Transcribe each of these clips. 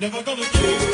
Never gonna give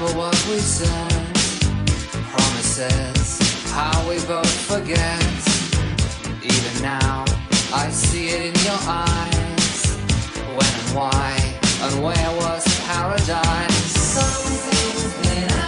remember what we said. Promises, how we both forget. Even now, I see it in your eyes. When and why, and where was paradise? Something's been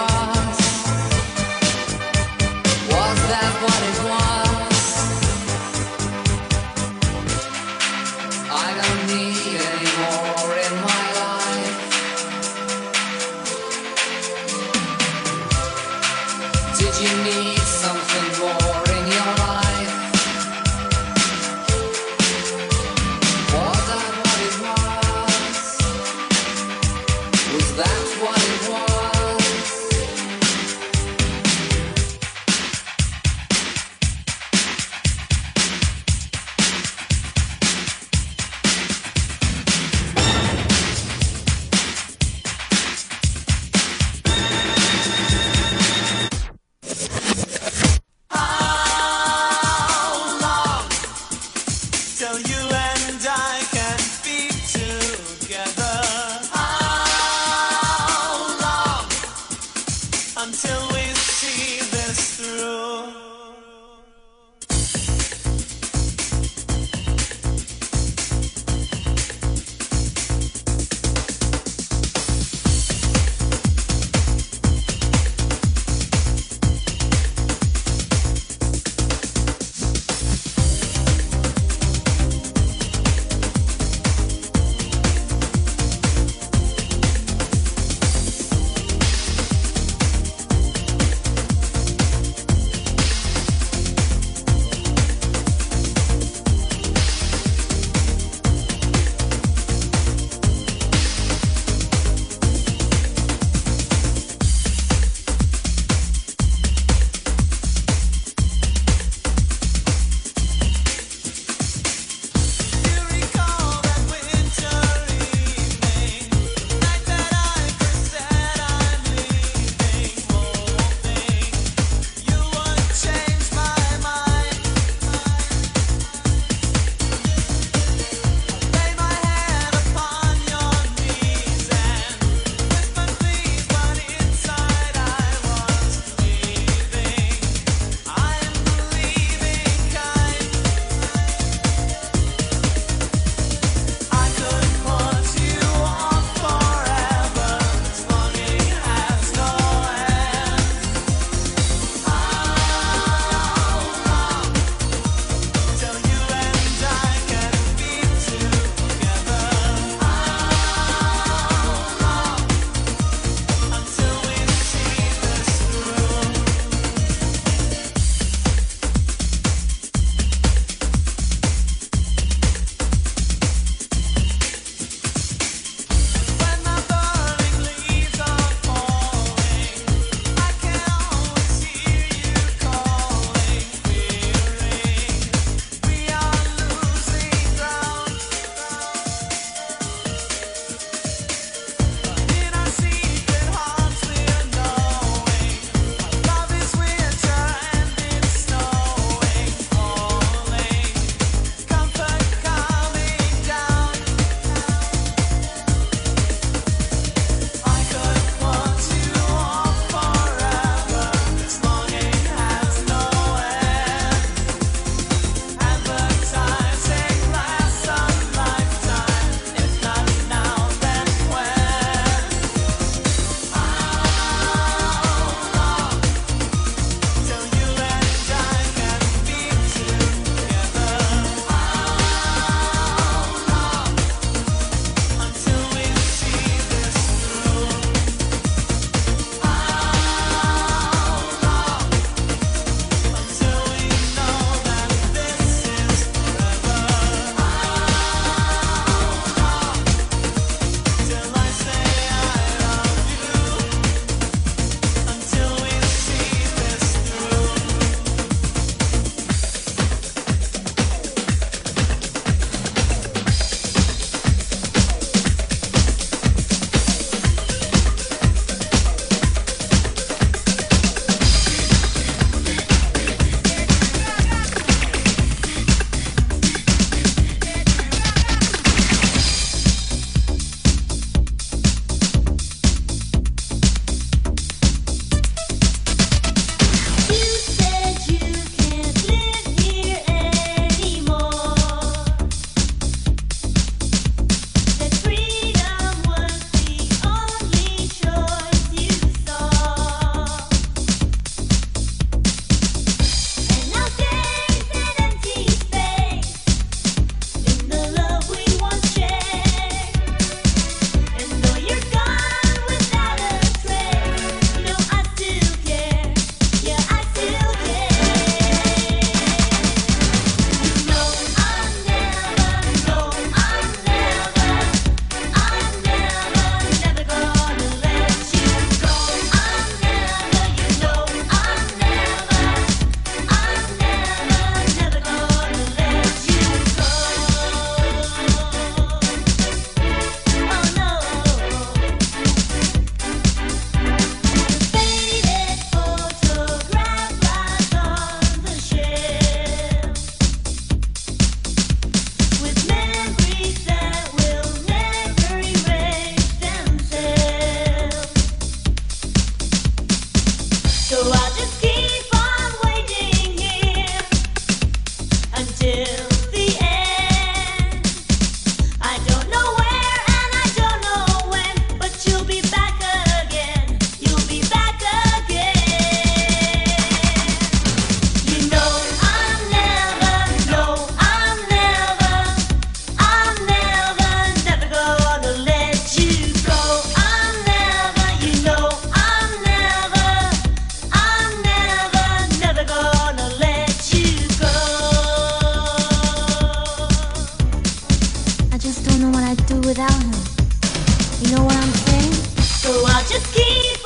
So I'll just keep